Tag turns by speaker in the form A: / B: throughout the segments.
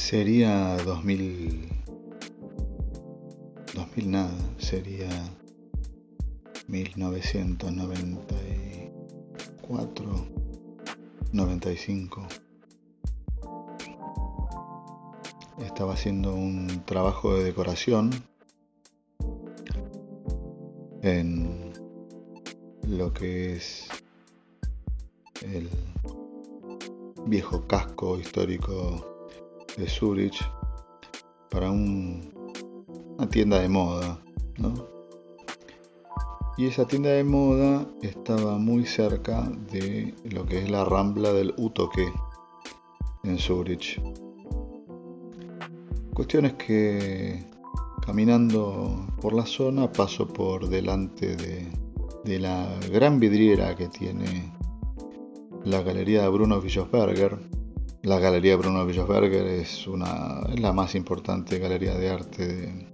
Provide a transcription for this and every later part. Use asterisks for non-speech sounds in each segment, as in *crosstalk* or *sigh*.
A: Sería 2000. 2000 nada, sería 1994, 95. Estaba haciendo un trabajo de decoración en lo que es el viejo casco histórico de Zurich para un, una tienda de moda, Y esa tienda de moda estaba muy cerca de lo que es la rambla del Utoque en Zurich. Cuestión es que caminando por la zona paso por delante de, de la gran vidriera que tiene la Galería de Bruno Bischofberger. La Galería Bruno Bischofberger es, una, la más importante galería de arte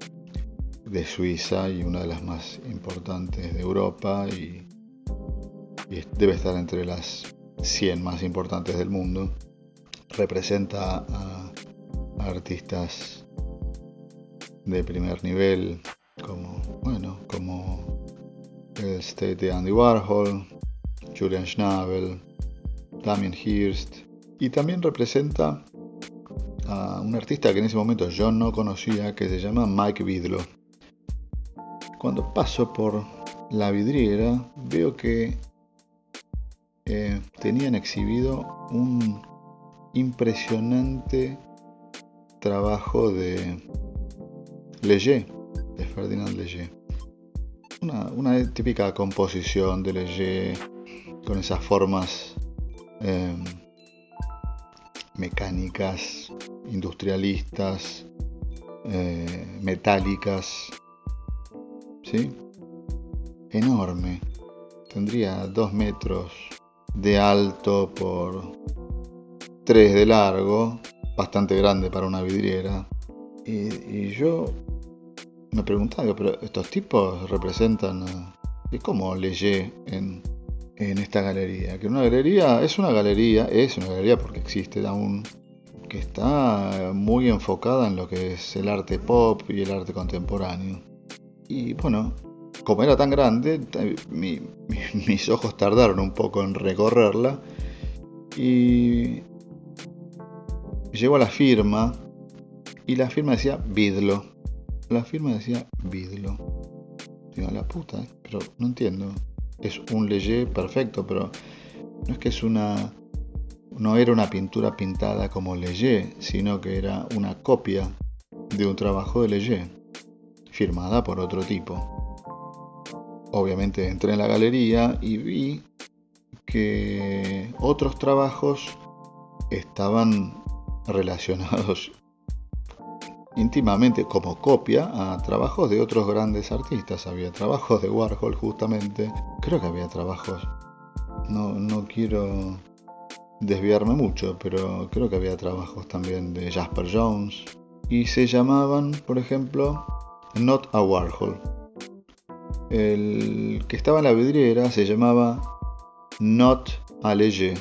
A: de, Suiza y una de las más importantes de Europa y, debe estar entre las 100 más importantes del mundo. Representa a, artistas de primer nivel como, bueno, como el State de Andy Warhol, Julian Schnabel, Damien Hirst, y también representa a un artista que en ese momento yo no conocía, que se llama Mike Vidlo. Cuando paso por la vidriera, veo que eh, tenían exhibido un impresionante trabajo de Leger, de Ferdinand Leger. Una, típica composición de Leger con esas formas Em, mecánicas, industrialistas, eh, metálicas, ¿sí? Enorme. Tendría dos metros de alto por tres de largo, bastante grande para una vidriera. Y, yo me preguntaba, pero estos tipos representan... ¿Y cómo leyé en en esta galería. Que una galería es una galería, es una galería porque existe aún, que está muy enfocada en lo que es el arte pop y el arte contemporáneo. Y bueno, como era tan grande, *laughs* mis ojos tardaron un poco en recorrerla y llegó a la firma y la firma decía Vidlo. La firma decía Vidlo. Digo, la puta, pero no entiendo es un Leger perfecto, pero no es que es una. No era una pintura pintada como Leger, sino que era una copia de un trabajo de Leger, firmada por otro tipo. Obviamente entré en la galería y vi que otros trabajos estaban *laughs* relacionados íntimamente como copia a trabajos de otros grandes artistas. Había trabajos de Warhol justamente, creo que había trabajos, no, no quiero desviarme mucho, pero creo que había trabajos también de Jasper Jones y se llamaban, por ejemplo, Not a Warhol. El que estaba en la vidriera se llamaba Not a Leger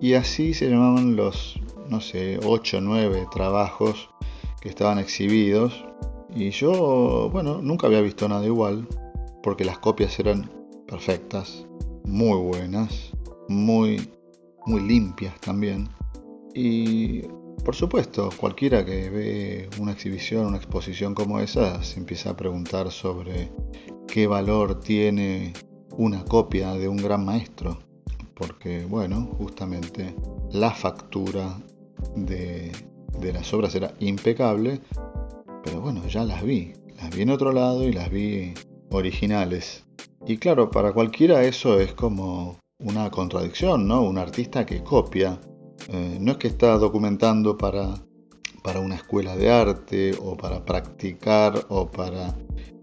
A: y así se llamaban los, no sé, 8 o 9 trabajos que estaban exhibidos y yo, bueno, nunca había visto nada igual porque las copias eran perfectas, muy buenas, muy, muy limpias también. Y por supuesto, cualquiera que ve una exhibición, una exposición como esa, se empieza a preguntar sobre qué valor tiene una copia de un gran maestro. Porque, bueno, justamente la factura de, de las obras era impecable, pero bueno, ya las vi. Las vi en otro lado y las vi originales. Y claro, para cualquiera eso es como una contradicción, ¿no? Un artista que copia. Eh, no es que está documentando para, para una escuela de arte o para practicar o para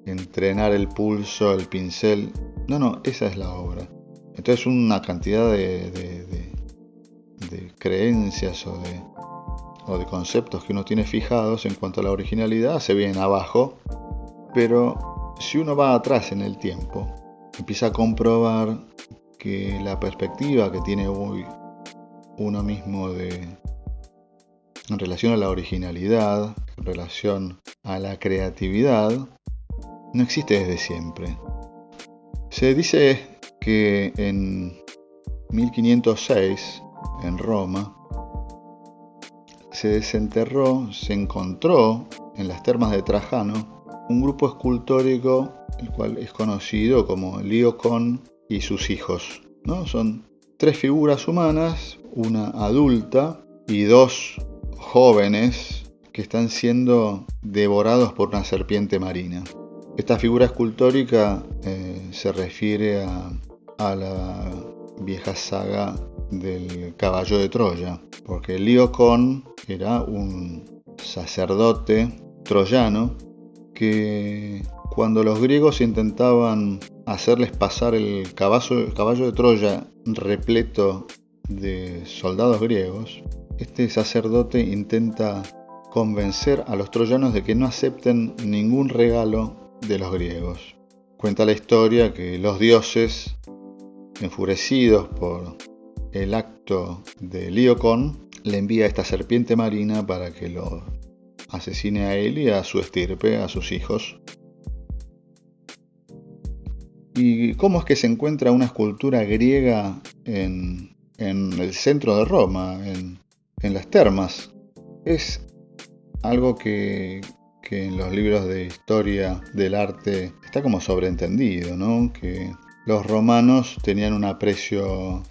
A: entrenar el pulso, el pincel. No, no, esa es la obra. Entonces una cantidad de, de, de creencias o de, o de conceptos que uno tiene fijados en cuanto a la originalidad se vienen abajo, pero si uno va atrás en el tiempo, empieza a comprobar que la perspectiva que tiene hoy uno mismo de, en relación a la originalidad, en relación a la creatividad, no existe desde siempre. Se dice que en 1506, en Roma, se desenterró, se encontró en las termas de Trajano un grupo escultórico, el cual es conocido como Liocon y sus hijos. ¿no? Son tres figuras humanas, una adulta y dos jóvenes que están siendo devorados por una serpiente marina. Esta figura escultórica eh, se refiere a, a, la vieja saga del caballo de Troya, porque Liocon era un sacerdote troyano que cuando los griegos intentaban hacerles pasar el caballo, el caballo de Troya repleto de soldados griegos, este sacerdote intenta convencer a los troyanos de que no acepten ningún regalo de los griegos. Cuenta la historia que los dioses, enfurecidos por el acto de Liocon, le envía esta serpiente marina para que lo asesine a él y a su estirpe, a sus hijos. ¿Y cómo es que se encuentra una escultura griega en, el centro de Roma, en, en las termas? Es algo que, que en los libros de historia del arte está como sobreentendido, ¿no? Que los romanos tenían un aprecio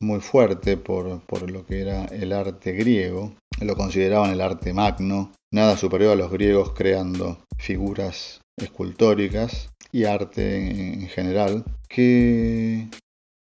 A: muy fuerte por, por, lo que era el arte griego, lo consideraban el arte magno, nada superior a los griegos creando figuras escultóricas y arte en general, que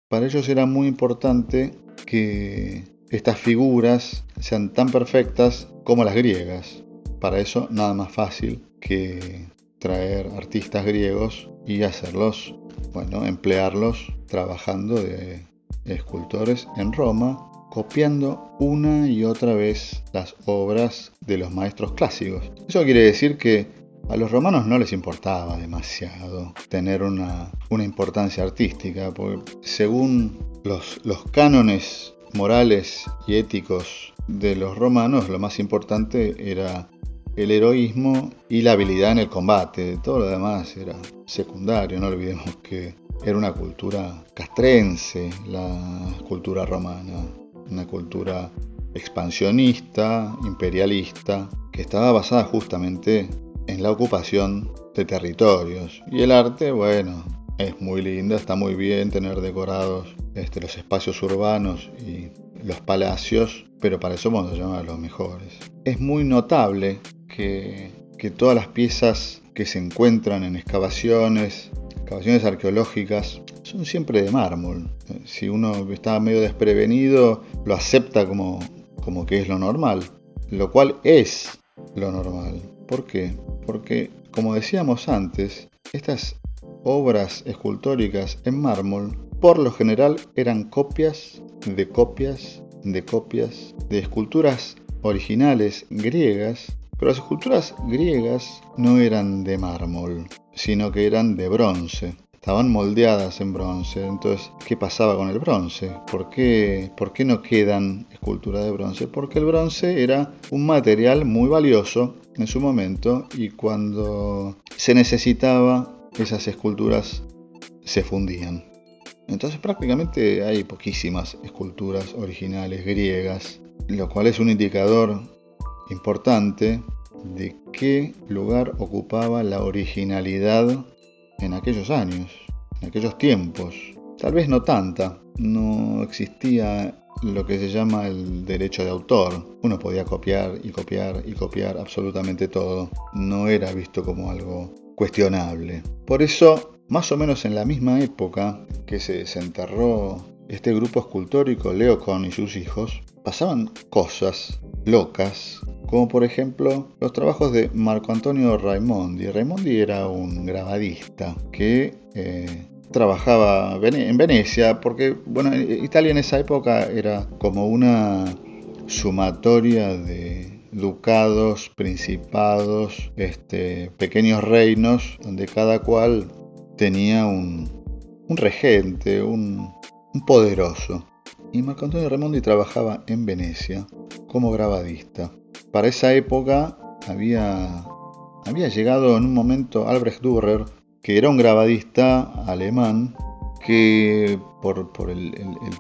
A: para ellos era muy importante que estas figuras sean tan perfectas como las griegas. Para eso nada más fácil que traer artistas griegos y hacerlos, bueno, emplearlos trabajando de escultores en Roma, copiando una y otra vez las obras de los maestros clásicos. Eso quiere decir que a los romanos no les importaba demasiado tener una, importancia artística, porque según los, los cánones morales y éticos de los romanos, lo más importante era el heroísmo y la habilidad en el combate. Todo lo demás era secundario, no olvidemos que era una cultura castrense, la cultura romana, una cultura expansionista, imperialista, que estaba basada justamente en la ocupación de territorios. Y el arte, bueno, es muy lindo, está muy bien tener decorados este, los espacios urbanos y los palacios, pero para eso vamos a llamar a los mejores. Es muy notable que, todas las piezas que se encuentran en excavaciones, excavaciones arqueológicas, son siempre de mármol. Si uno está medio desprevenido, lo acepta como, como que es lo normal, lo cual es lo normal. ¿Por qué? Porque, como decíamos antes, estas obras escultóricas en mármol por lo general eran copias de copias de copias de esculturas originales griegas pero las esculturas griegas no eran de mármol, sino que eran de bronce. Estaban moldeadas en bronce. Entonces, ¿qué pasaba con el bronce? ¿Por qué, ¿Por qué no quedan esculturas de bronce? Porque el bronce era un material muy valioso en su momento y cuando se necesitaba, esas esculturas se fundían. Entonces prácticamente hay poquísimas esculturas originales griegas, lo cual es un indicador importante de qué lugar ocupaba la originalidad en aquellos años, en aquellos tiempos. Tal vez no tanta, no existía lo que se llama el derecho de autor. Uno podía copiar y copiar y copiar absolutamente todo. No era visto como algo cuestionable. Por eso, más o menos en la misma época que se desenterró este grupo escultórico, Leocon y sus hijos, pasaban cosas locas como por ejemplo los trabajos de Marco Antonio Raimondi. Raimondi era un grabadista que eh, trabajaba en Venecia, porque bueno, Italia en esa época era como una sumatoria de ducados, principados, este, pequeños reinos, donde cada cual tenía un, regente, un poderoso. Y Marco Antonio Raimondi trabajaba en Venecia como grabadista. Para esa época había, había llegado en un momento Albrecht Dürer, que era un grabadista alemán que por, el,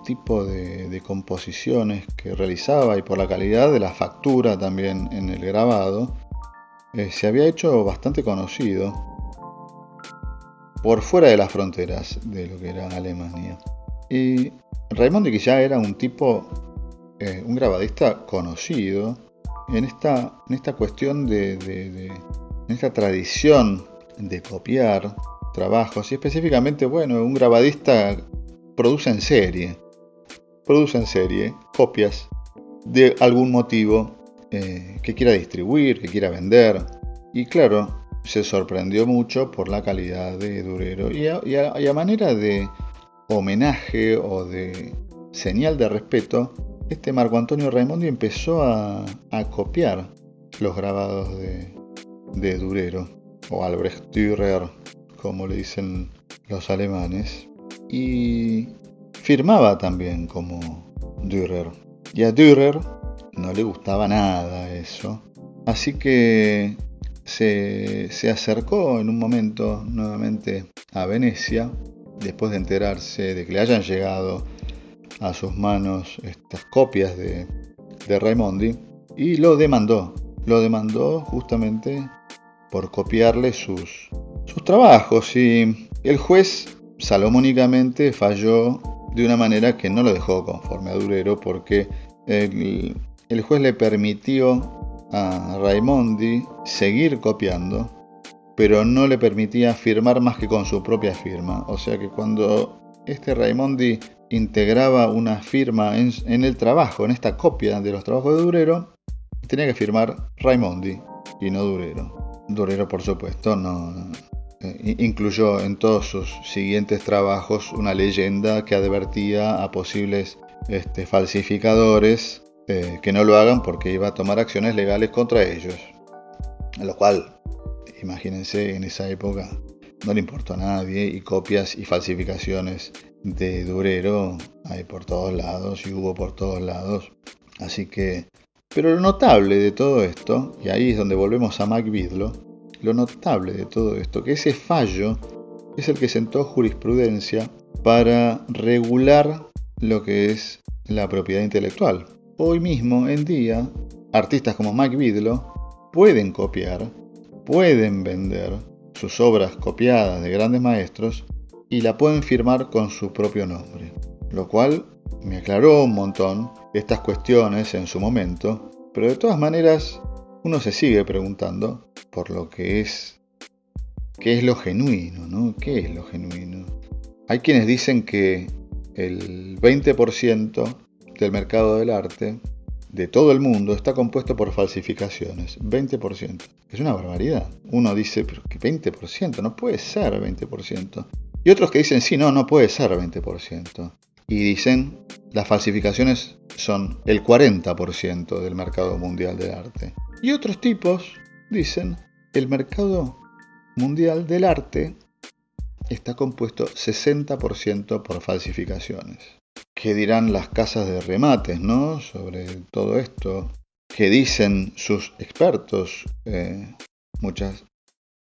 A: tipo de, composiciones que realizaba y por la calidad de la factura también en el grabado, eh, se había hecho bastante conocido por fuera de las fronteras de lo que era Alemania. Y Raimondi que ya era un tipo, eh, un grabadista conocido en esta, en esta cuestión de, en esta tradición de copiar trabajos y específicamente, bueno, un grabadista produce en serie, produce en serie copias de algún motivo eh, que quiera distribuir, que quiera vender. Y claro, se sorprendió mucho por la calidad de Durero. Y a, manera de homenaje o de señal de respeto, este Marco Antonio Raimondi empezó a, copiar los grabados de, de, Durero, o Albrecht Dürer, como le dicen los alemanes, y firmaba también como Dürer. Y a Dürer no le gustaba nada eso. Así que se, acercó en un momento nuevamente a Venecia, después de enterarse de que le hayan llegado a sus manos estas copias de, Raimondi, y lo demandó. Lo demandó justamente por copiarle sus, sus trabajos. Y el juez salomónicamente falló de una manera que no lo dejó conforme a Durero porque el, el juez le permitió a Raimondi seguir copiando, pero no le permitía firmar más que con su propia firma. O sea que cuando este Raimondi integraba una firma en, el trabajo, en esta copia de los trabajos de Durero, tenía que firmar Raimondi y no Durero. Durero, por supuesto, no, eh, incluyó en todos sus siguientes trabajos una leyenda que advertía a posibles este, falsificadores eh, que no lo hagan porque iba a tomar acciones legales contra ellos. Lo cual, imagínense, en esa época no le importó a nadie y copias y falsificaciones de Durero hay por todos lados y hubo por todos lados. Así que, pero lo notable de todo esto, y ahí es donde volvemos a Mac lo notable de todo esto, que ese fallo es el que sentó jurisprudencia para regular lo que es la propiedad intelectual. Hoy mismo en día, artistas como Mike Bidlow pueden copiar, pueden vender sus obras copiadas de grandes maestros y la pueden firmar con su propio nombre. Lo cual me aclaró un montón estas cuestiones en su momento, pero de todas maneras uno se sigue preguntando por lo que es qué es lo genuino, ¿no? ¿Qué es lo genuino? Hay quienes dicen que el 20% del mercado del arte de todo el mundo está compuesto por falsificaciones, 20%. Es una barbaridad. Uno dice, pero que 20%, no puede ser 20%. Y otros que dicen, sí, no, no puede ser 20%. Y dicen, las falsificaciones son el 40% del mercado mundial del arte. Y otros tipos dicen, el mercado mundial del arte está compuesto 60% por falsificaciones. ¿Qué dirán las casas de remates, no? Sobre todo esto. ¿Qué dicen sus expertos? Eh, muchas,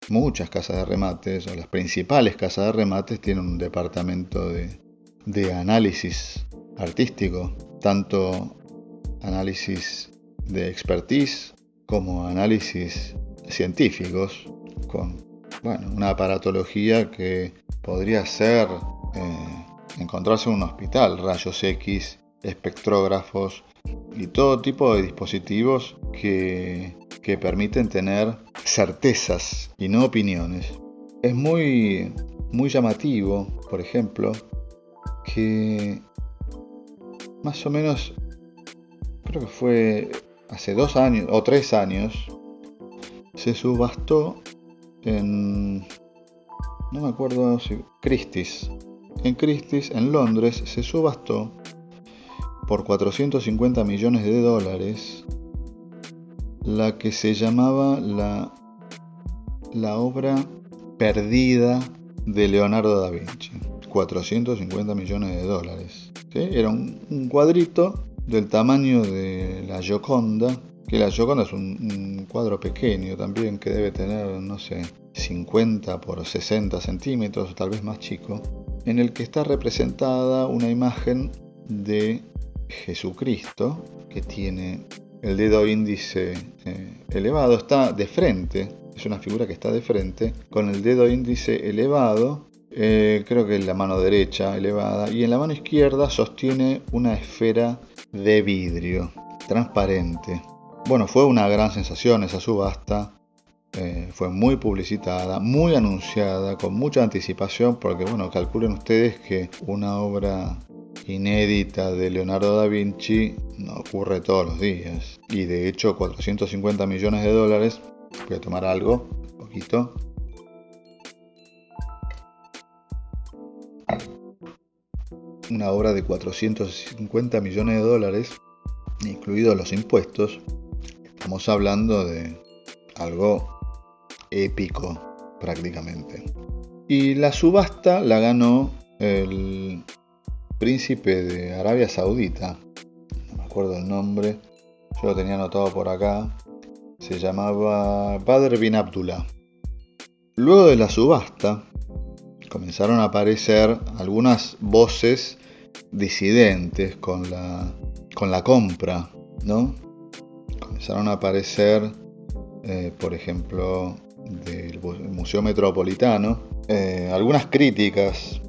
A: muchas casas de remates, o las principales casas de remates, tienen un departamento de, de análisis artístico, tanto análisis de expertise como análisis científicos, con bueno, una aparatología que podría ser eh, encontrarse en un hospital, rayos X, espectrógrafos y todo tipo de dispositivos que, que permiten tener certezas y no opiniones. Es muy, muy llamativo, por ejemplo, que más o menos, creo que fue hace dos años o tres años, se subastó en, no me acuerdo si, Christie's, en Christie's, en Londres, se subastó por 450 millones de dólares la que se llamaba la, la obra perdida de Leonardo da Vinci. 450 millones de dólares. Era un, cuadrito del tamaño de la Gioconda, que la Gioconda es un, cuadro pequeño también, que debe tener, no sé, 50 por 60 centímetros, tal vez más chico, en el que está representada una imagen de Jesucristo, que tiene el dedo índice eh, elevado, está de frente, es una figura que está de frente, con el dedo índice elevado, eh, creo que en la mano derecha elevada, y en la mano izquierda sostiene una esfera de vidrio, transparente. Bueno, fue una gran sensación esa subasta, eh, fue muy publicitada, muy anunciada, con mucha anticipación, porque bueno, calculen ustedes que una obra inédita de Leonardo da Vinci no ocurre todos los días. Y de hecho 450 millones de dólares, voy a tomar algo, un poquito. Una obra de 450 millones de dólares, incluidos los impuestos, estamos hablando de algo épico prácticamente. Y la subasta la ganó el príncipe de Arabia Saudita, no me acuerdo el nombre, yo lo tenía anotado por acá, se llamaba Badr bin Abdullah. Luego de la subasta comenzaron a aparecer algunas voces disidentes con la, con la compra, ¿no? Comenzaron a aparecer, eh, por ejemplo, del Museo Metropolitano, eh, algunas críticas.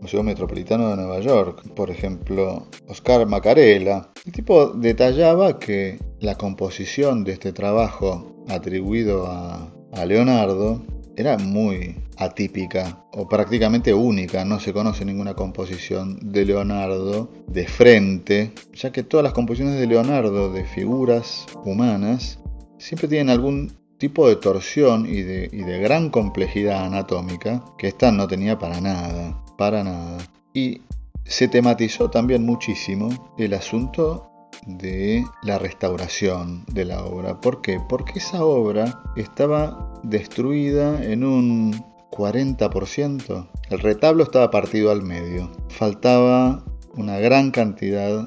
A: Museo Metropolitano de Nueva York, por ejemplo, Oscar Macarela. El tipo detallaba que la composición de este trabajo atribuido a, a Leonardo era muy atípica o prácticamente única. No se conoce ninguna composición de Leonardo de frente, ya que todas las composiciones de Leonardo de figuras humanas siempre tienen algún tipo de torsión y de, gran complejidad anatómica que esta no tenía para nada, para nada. Y se tematizó también muchísimo el asunto de la restauración de la obra. ¿Por qué? Porque esa obra estaba destruida en un 40%. El retablo estaba partido al medio. Faltaba una gran cantidad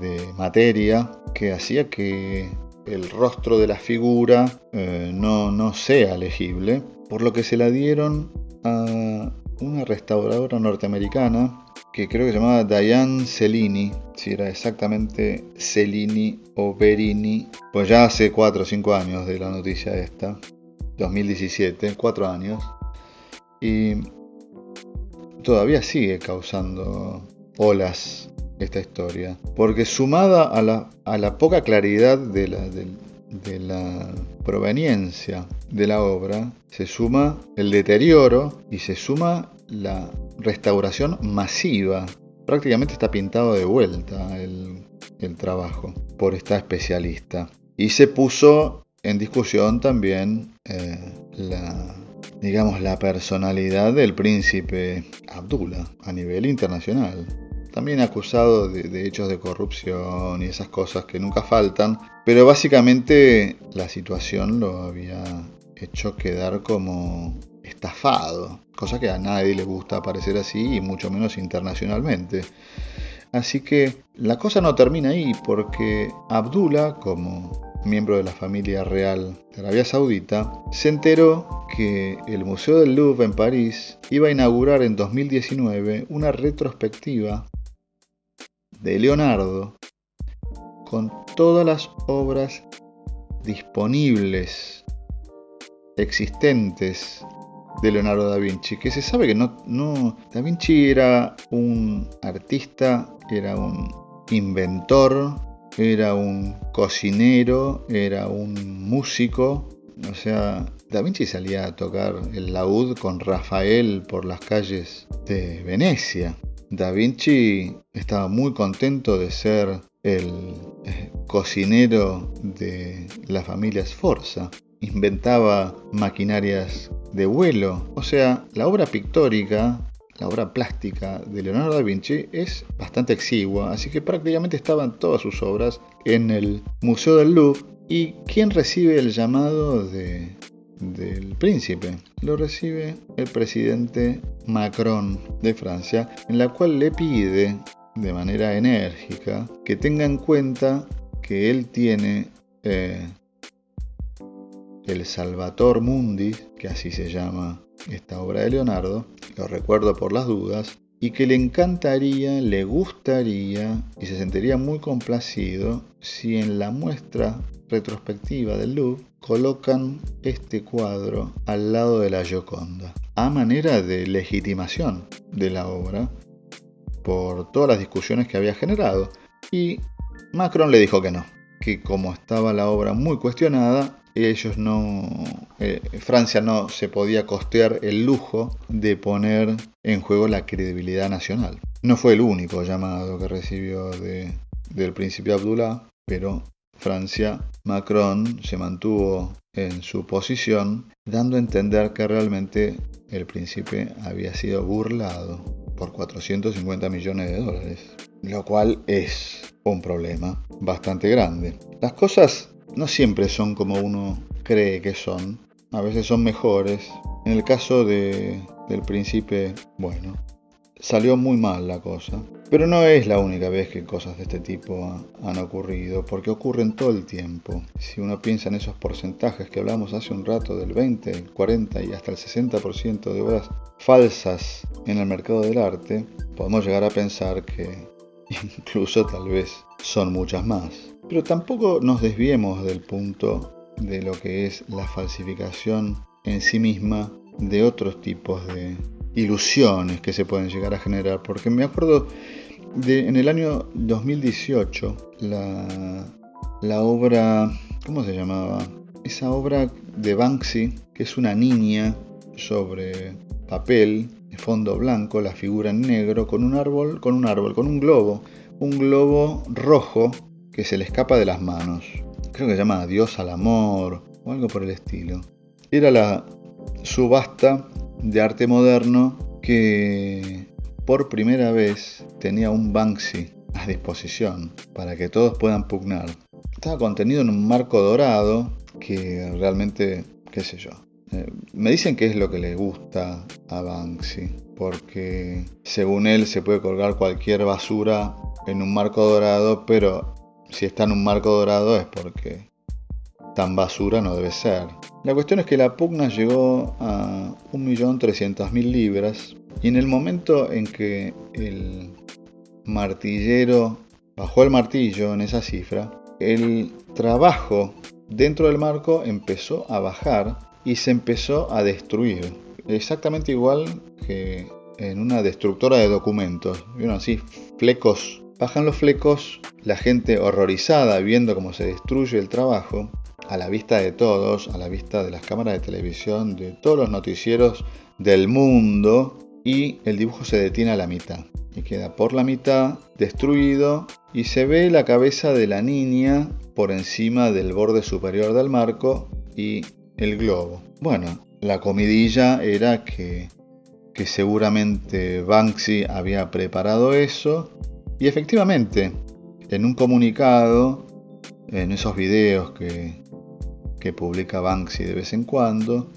A: de materia que hacía que el rostro de la figura eh, no, no sea legible, por lo que se la dieron a una restauradora norteamericana que creo que se llamaba Diane Cellini, si era exactamente Cellini o Berini, pues ya hace 4 o 5 años de la noticia esta, 2017, 4 años, y todavía sigue causando olas esta historia, porque sumada a la, a la poca claridad de la, de, la proveniencia de la obra, se suma el deterioro y se suma la restauración masiva. Prácticamente está pintado de vuelta el, el trabajo por esta especialista. Y se puso en discusión también eh, la, digamos, la personalidad del príncipe Abdullah a nivel internacional también acusado de, hechos de corrupción y esas cosas que nunca faltan, pero básicamente la situación lo había hecho quedar como estafado, cosa que a nadie le gusta aparecer así y mucho menos internacionalmente. Así que la cosa no termina ahí porque Abdullah, como miembro de la familia real de Arabia Saudita, se enteró que el Museo del Louvre en París iba a inaugurar en 2019 una retrospectiva de Leonardo con todas las obras disponibles, existentes de Leonardo da Vinci, que se sabe que no, no, Da Vinci era un artista, era un inventor, era un cocinero, era un músico, o sea, Da Vinci salía a tocar el laúd con Rafael por las calles de Venecia. Da Vinci estaba muy contento de ser el eh, cocinero de la familia Sforza. Inventaba maquinarias de vuelo. O sea, la obra pictórica, la obra plástica de Leonardo da Vinci es bastante exigua, así que prácticamente estaban todas sus obras en el Museo del Louvre. ¿Y quién recibe el llamado de del príncipe. Lo recibe el presidente Macron de Francia, en la cual le pide de manera enérgica que tenga en cuenta que él tiene eh, el Salvator Mundi, que así se llama esta obra de Leonardo, lo recuerdo por las dudas, y que le encantaría, le gustaría y se sentiría muy complacido si en la muestra retrospectiva del Louvre colocan este cuadro al lado de la Gioconda, a manera de legitimación de la obra por todas las discusiones que había generado. Y Macron le dijo que no, que como estaba la obra muy cuestionada, ellos no, eh, Francia no se podía costear el lujo de poner en juego la credibilidad nacional. No fue el único llamado que recibió del príncipe Abdullah, pero Francia, Macron se mantuvo en su posición, dando a entender que realmente el príncipe había sido burlado por 450 millones de dólares, lo cual es un problema bastante grande. Las cosas no siempre son como uno cree que son, a veces son mejores. En el caso de, del príncipe, bueno, salió muy mal la cosa. Pero no es la única vez que cosas de este tipo han ocurrido, porque ocurren todo el tiempo. Si uno piensa en esos porcentajes que hablamos hace un rato del 20, el 40 y hasta el 60% de obras falsas en el mercado del arte, podemos llegar a pensar que *laughs* incluso tal vez son muchas más. Pero tampoco nos desviemos del punto de lo que es la falsificación en sí misma de otros tipos de ilusiones que se pueden llegar a generar. Porque me acuerdo de en el año 2018 la, la obra, ¿cómo se llamaba? Esa obra de Banksy, que es una niña sobre papel, fondo blanco, la figura en negro, con un árbol, con un árbol, con un globo, un globo rojo que se le escapa de las manos. Creo que se llama Dios al amor o algo por el estilo. Era la subasta de arte moderno que por primera vez tenía un Banksy a disposición para que todos puedan pugnar. Estaba contenido en un marco dorado que realmente, qué sé yo. Eh, me dicen que es lo que le gusta a Banksy, porque según él se puede colgar cualquier basura en un marco dorado, pero si está en un marco dorado es porque tan basura no debe ser. La cuestión es que la pugna llegó a 1.300.000 libras y en el momento en que el martillero bajó el martillo en esa cifra, el trabajo dentro del marco empezó a bajar y se empezó a destruir. Exactamente igual que en una destructora de documentos. ¿Vieron así? Flecos Bajan los flecos, la gente horrorizada viendo cómo se destruye el trabajo, a la vista de todos, a la vista de las cámaras de televisión, de todos los noticieros del mundo, y el dibujo se detiene a la mitad. Y queda por la mitad destruido y se ve la cabeza de la niña por encima del borde superior del marco y el globo. Bueno, la comidilla era que, que seguramente Banksy había preparado eso y efectivamente, en un comunicado, en esos videos que, que publica Banksy de vez en cuando,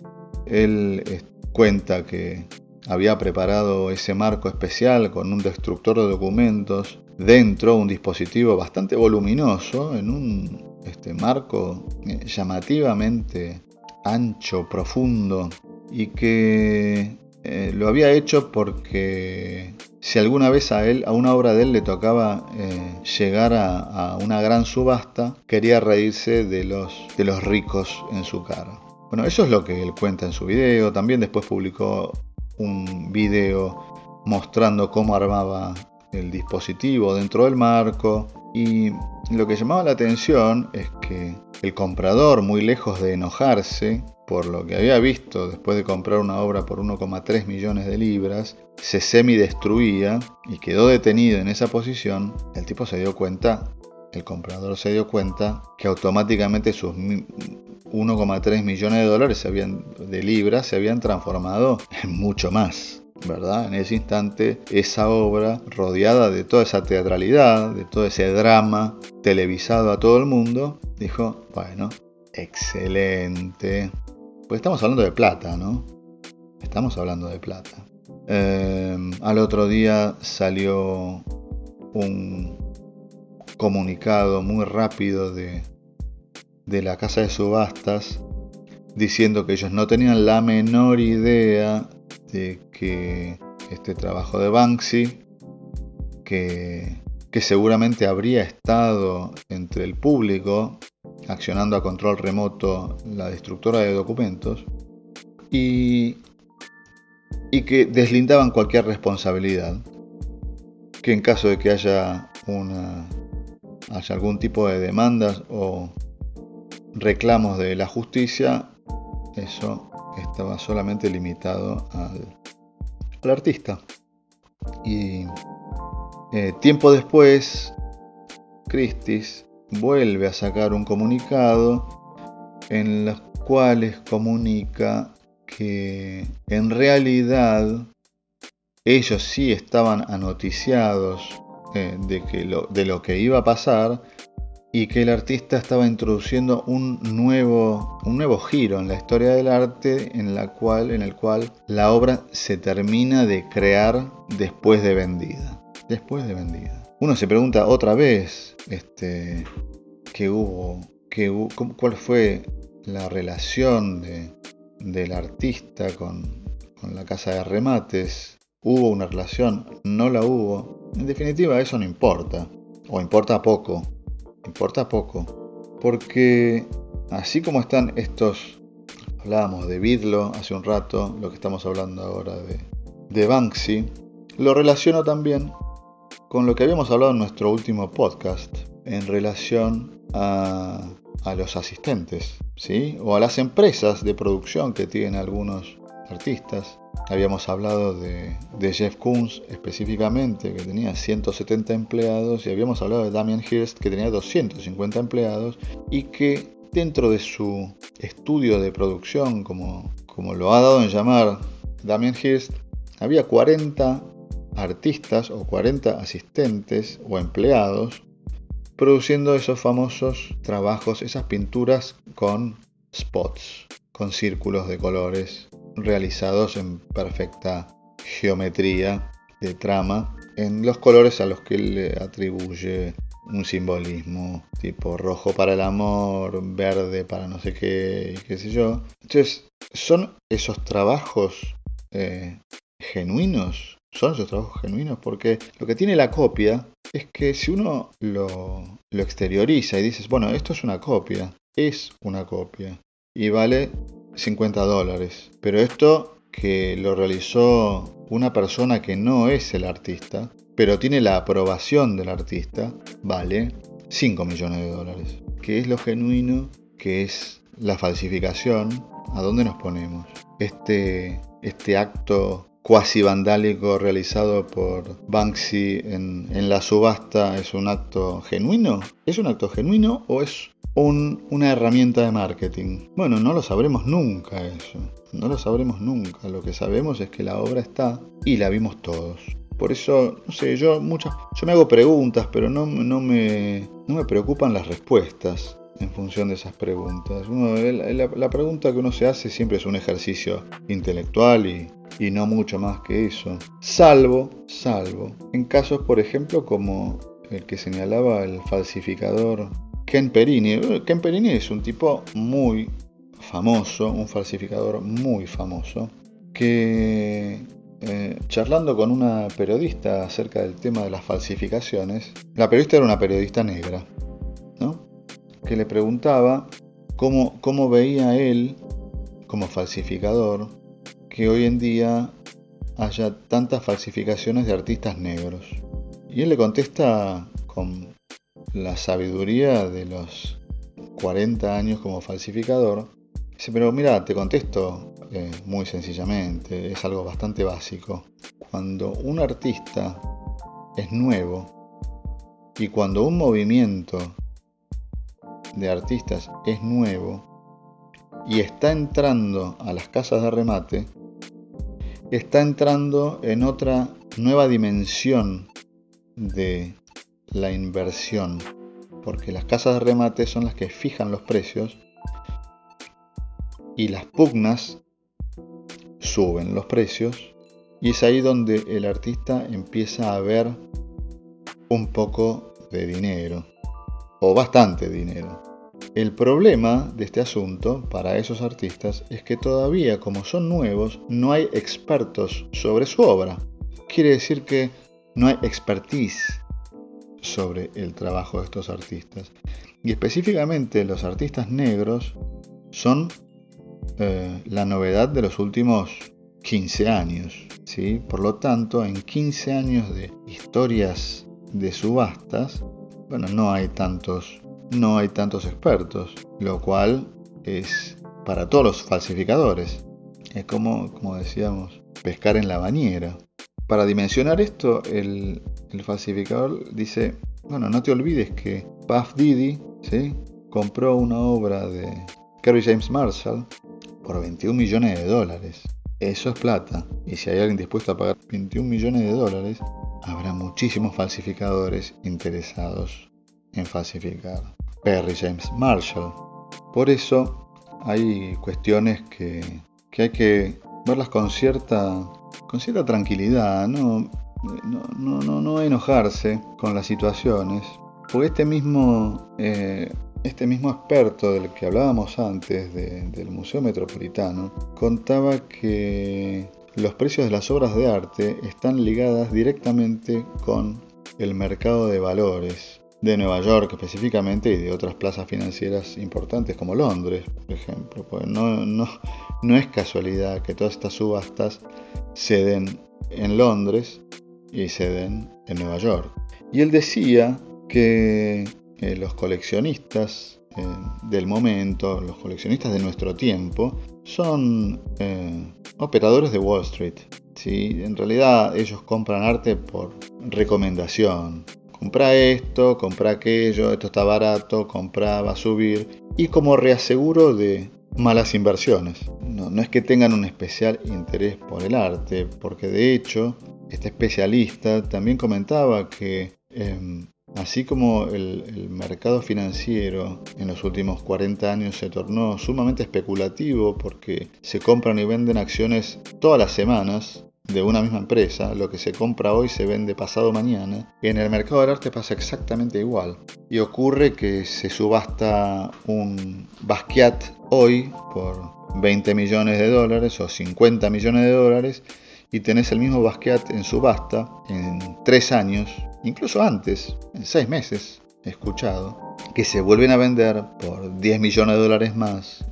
A: él cuenta que había preparado ese marco especial con un destructor de documentos dentro, un dispositivo bastante voluminoso, en un este, marco eh, llamativamente ancho, profundo, y que eh, lo había hecho porque si alguna vez a él, a una obra de él le tocaba eh, llegar a, una gran subasta, quería reírse de los, de los ricos en su cara. Bueno, eso es lo que él cuenta en su video. También después publicó un video mostrando cómo armaba el dispositivo dentro del marco. Y lo que llamaba la atención es que el comprador, muy lejos de enojarse, por lo que había visto después de comprar una obra por 1,3 millones de libras, se semi-destruía y quedó detenido en esa posición, el tipo se dio cuenta, el comprador se dio cuenta que automáticamente sus 1,3 millones de dólares de libras se habían transformado en mucho más. ¿Verdad? En ese instante, esa obra, rodeada de toda esa teatralidad, de todo ese drama televisado a todo el mundo, dijo, bueno, excelente, pues estamos hablando de plata, ¿no? Estamos hablando de plata. Em, al otro día salió un comunicado muy rápido de, de la casa de subastas diciendo que ellos no tenían la menor idea de que este trabajo de Banksy, que, que seguramente habría estado entre el público, accionando a control remoto la destructora de documentos, y, y que deslindaban cualquier responsabilidad, que en caso de que haya, una, haya algún tipo de demandas o reclamos de la justicia, eso estaba solamente limitado al, artista. Y eh, tiempo después, Christis vuelve a sacar un comunicado en los cuales comunica que en realidad ellos sí estaban anoticiados eh, de, que de lo que iba a pasar, y que el artista estaba introduciendo un nuevo, un nuevo giro en la historia del arte en, la cual, en el cual la obra se termina de crear después de vendida. Después de vendida. Uno se pregunta otra vez este, qué hubo, qué cuál fue la relación de, del artista con, con la casa de remates. ¿Hubo una relación? ¿No la hubo? En definitiva, eso no importa. O importa poco importa poco, porque así como están estos, hablábamos de Vidlo hace un rato, lo que estamos hablando ahora de, de Banksy, lo relaciono también con lo que habíamos hablado en nuestro último podcast en relación a, a los asistentes, ¿sí? O a las empresas de producción que tienen algunos artistas. Habíamos hablado de, Jeff Koons específicamente, que tenía 170 empleados, y habíamos hablado de Damien Hirst, que tenía 250 empleados, y que dentro de su estudio de producción, como, como lo ha dado en llamar Damien Hirst, había 40 artistas o 40 asistentes o empleados produciendo esos famosos trabajos, esas pinturas con spots, con círculos de colores realizados en perfecta geometría de trama en los colores a los que le atribuye un simbolismo tipo rojo para el amor, verde para no sé qué, qué sé yo. Entonces, son esos trabajos eh, genuinos, son esos trabajos genuinos porque lo que tiene la copia es que si uno lo, lo exterioriza y dices, bueno, esto es una copia, es una copia y vale 50 dólares. Pero esto que lo realizó una persona que no es el artista, pero tiene la aprobación del artista, vale 5 millones de dólares. ¿Qué es lo genuino? ¿Qué es la falsificación? ¿A dónde nos ponemos? Este, este acto cuasi vandálico realizado por Banksy en, en, la subasta es un acto genuino? ¿Es un acto genuino o es una herramienta de marketing. Bueno, no lo sabremos nunca eso. No lo sabremos nunca. Lo que sabemos es que la obra está y la vimos todos. Por eso, no sé, yo muchas, yo me hago preguntas, pero no, no, me, no me preocupan las respuestas en función de esas preguntas. la, pregunta que uno se hace siempre es un ejercicio intelectual y, y no mucho más que eso. Salvo, salvo, en casos, por ejemplo, como el que señalaba el falsificador Ken Perini. Ken Perini es un tipo muy famoso, un falsificador muy famoso, que eh, charlando con una periodista acerca del tema de las falsificaciones, la periodista era una periodista negra, ¿no? que le preguntaba cómo, cómo veía él, como falsificador, que hoy en día haya tantas falsificaciones de artistas negros. Y él le contesta con la sabiduría de los 40 años como falsificador. Pero mira, te contesto eh, muy sencillamente, es algo bastante básico. Cuando un artista es nuevo y cuando un movimiento de artistas es nuevo y está entrando a las casas de remate, está entrando en otra nueva dimensión de la inversión, porque las casas de remate son las que fijan los precios y las pugnas suben los precios y es ahí donde el artista empieza a ver un poco de dinero, o bastante dinero. El problema de este asunto para esos artistas es que todavía como son nuevos no hay expertos sobre su obra. Quiere decir que no hay expertise sobre el trabajo de estos artistas. Y específicamente los artistas negros son eh, la novedad de los últimos 15 años. ¿sí? Por lo tanto, en 15 años de historias de subastas, bueno, no hay tantos, no hay tantos expertos, lo cual es para todos los falsificadores. Es como, como decíamos, pescar en la bañera. Para dimensionar esto, el, el falsificador dice, bueno, no te olvides que Puff Diddy ¿sí? compró una obra de Kerry James Marshall por 21 millones de dólares. Eso es plata. Y si hay alguien dispuesto a pagar 21 millones de dólares, habrá muchísimos falsificadores interesados en falsificar. Perry James Marshall. Por eso hay cuestiones que, hay que verlas con cierta, con cierta tranquilidad, no, no, no, no enojarse con las situaciones. Porque este mismo, eh, este mismo experto del que hablábamos antes del Museo Metropolitano contaba que los precios de las obras de arte están ligadas directamente con el mercado de valores de Nueva York específicamente y de otras plazas financieras importantes como Londres, por ejemplo. Pues no, no, no es casualidad que todas estas subastas se den en Londres y se den en Nueva York. Y él decía que eh, los coleccionistas eh, del momento, los coleccionistas de nuestro tiempo, son eh, operadores de Wall Street. ¿sí? En realidad ellos compran arte por recomendación. Compra esto, compra aquello, esto está barato, compra, va a subir. Y como reaseguro de malas inversiones. No, no es que tengan un especial interés por el arte, porque de hecho este especialista también comentaba que em, Así como el, mercado financiero en los últimos 40 años se tornó sumamente especulativo porque se compran y venden acciones todas las semanas de una misma empresa, lo que se compra hoy se vende pasado mañana, en el mercado del arte pasa exactamente igual. Y ocurre que se subasta un Basquiat hoy por 20 millones de dólares o 50 millones de dólares y tenés el mismo Basquiat en subasta en 3 años incluso antes, en seis meses, escuchado, que se vuelven a vender por 10 millones de dólares más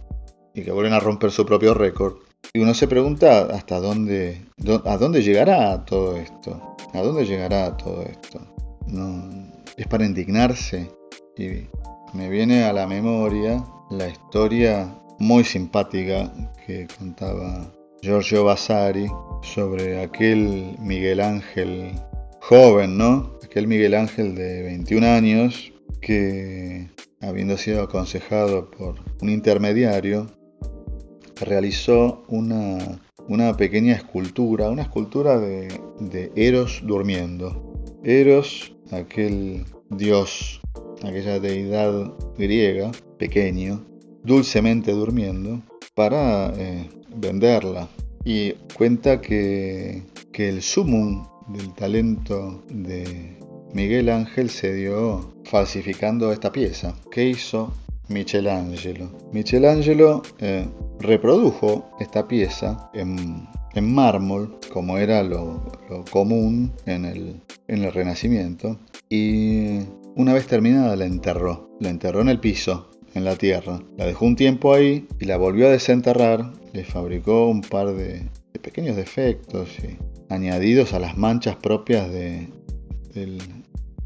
A: y que vuelven a romper su propio récord. Y uno se pregunta hasta dónde, a dónde llegará todo esto, a dónde llegará todo esto. No, es para indignarse y me viene a la memoria la historia muy simpática que contaba Giorgio Vasari sobre aquel Miguel Ángel joven, ¿no? Aquel Miguel Ángel de 21 años que, habiendo sido aconsejado por un intermediario, realizó una, pequeña escultura, una escultura de, de Eros durmiendo. Eros, aquel dios, aquella deidad griega, pequeño, dulcemente durmiendo, para eh, venderla. Y cuenta que, que el sumum del talento de Miguel Ángel se dio falsificando esta pieza. ¿Qué hizo Michelangelo? Michelangelo eh, reprodujo esta pieza en, mármol, como era lo, común en el, en el Renacimiento, y una vez terminada la enterró. La enterró en el piso, la tierra. La dejó un tiempo ahí y la volvió a desenterrar. Le fabricó un par de, pequeños defectos y añadidos a las manchas propias de, del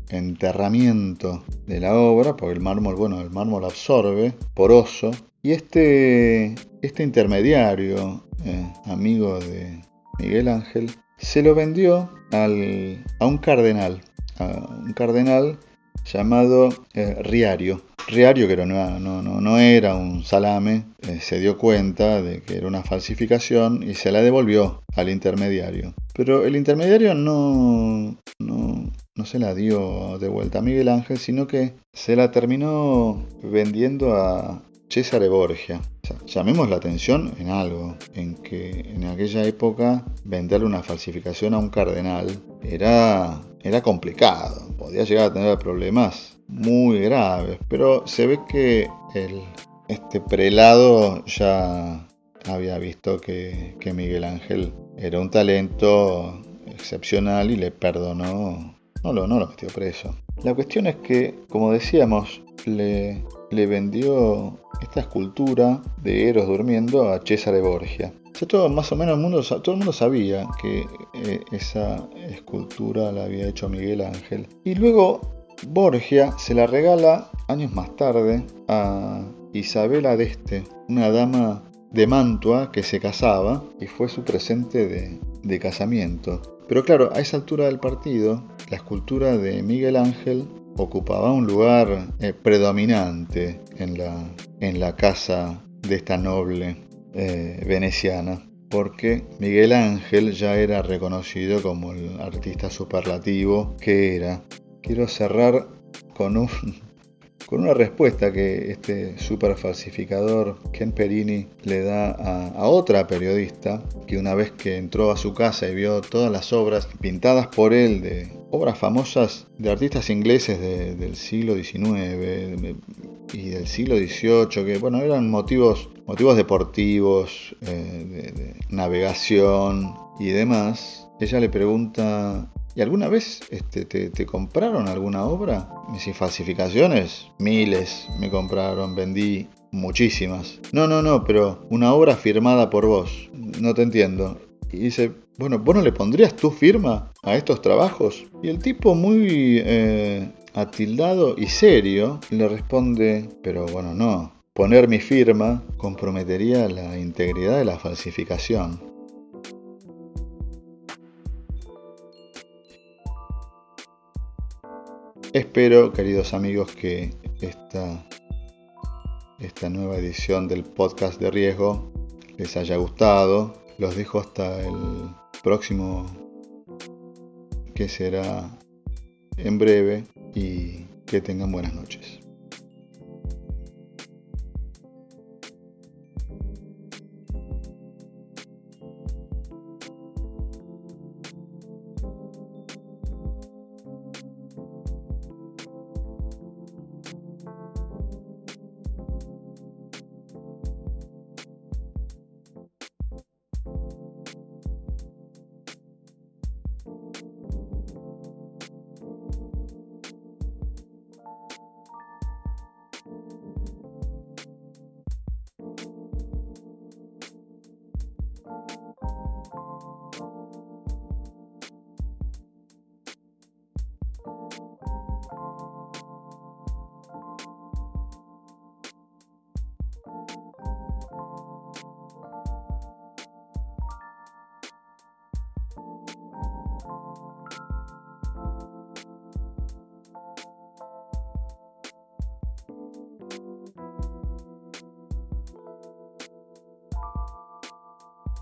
A: enterramiento de la obra, porque el mármol, bueno, el mármol absorbe, poroso, y este, este intermediario, eh, amigo de Miguel Ángel, se lo vendió al, a un cardenal, a un cardenal llamado eh, Riario. Riario, que no, era un salame, eh, se dio cuenta de que era una falsificación y se la devolvió al intermediario. Pero el intermediario no, no, no se la dio de vuelta a Miguel Ángel, sino que se la terminó vendiendo a Cesare Borgia. llamemos la atención en algo, en que en aquella época venderle una falsificación a un cardenal era, era complicado, podía llegar a tener problemas muy graves, pero se ve que este prelado ya había visto que, que Miguel Ángel era un talento excepcional y le perdonó, no lo, no lo metió preso. La cuestión es que, como decíamos, le, le vendió esta escultura de Eros durmiendo a Cesare Borgia. todo, más o menos el mundo, todo el mundo sabía que eh, esa escultura la había hecho Miguel Ángel. Y luego Borgia se la regala años más tarde a Isabela d'Este, una dama de Mantua que se casaba y fue su presente de, de casamiento. Pero claro, a esa altura del partido, la escultura de Miguel Ángel ocupaba un lugar eh, predominante en la, en la casa de esta noble eh, veneciana, porque Miguel Ángel ya era reconocido como el artista superlativo que era. Quiero cerrar con un, con una respuesta que este super falsificador Ken Perini le da a, otra periodista que una vez que entró a su casa y vio todas las obras pintadas por él de obras famosas de artistas ingleses del siglo XIX y del siglo XVIII que bueno eran motivos motivos deportivos eh, de navegación y demás ella le pregunta ¿Y alguna vez este, te, compraron alguna obra? Mis falsificaciones, miles me compraron, vendí muchísimas. No, no, no, pero una obra firmada por vos. No te entiendo. Y dice, bueno, ¿vos no le pondrías tu firma a estos trabajos? Y el tipo muy eh, atildado y serio le responde, pero bueno, no. Poner mi firma comprometería la integridad de la falsificación. Espero, queridos amigos, que esta, esta nueva edición del podcast de riesgo les haya gustado. Los dejo hasta el próximo, que será en breve, y que tengan buenas noches.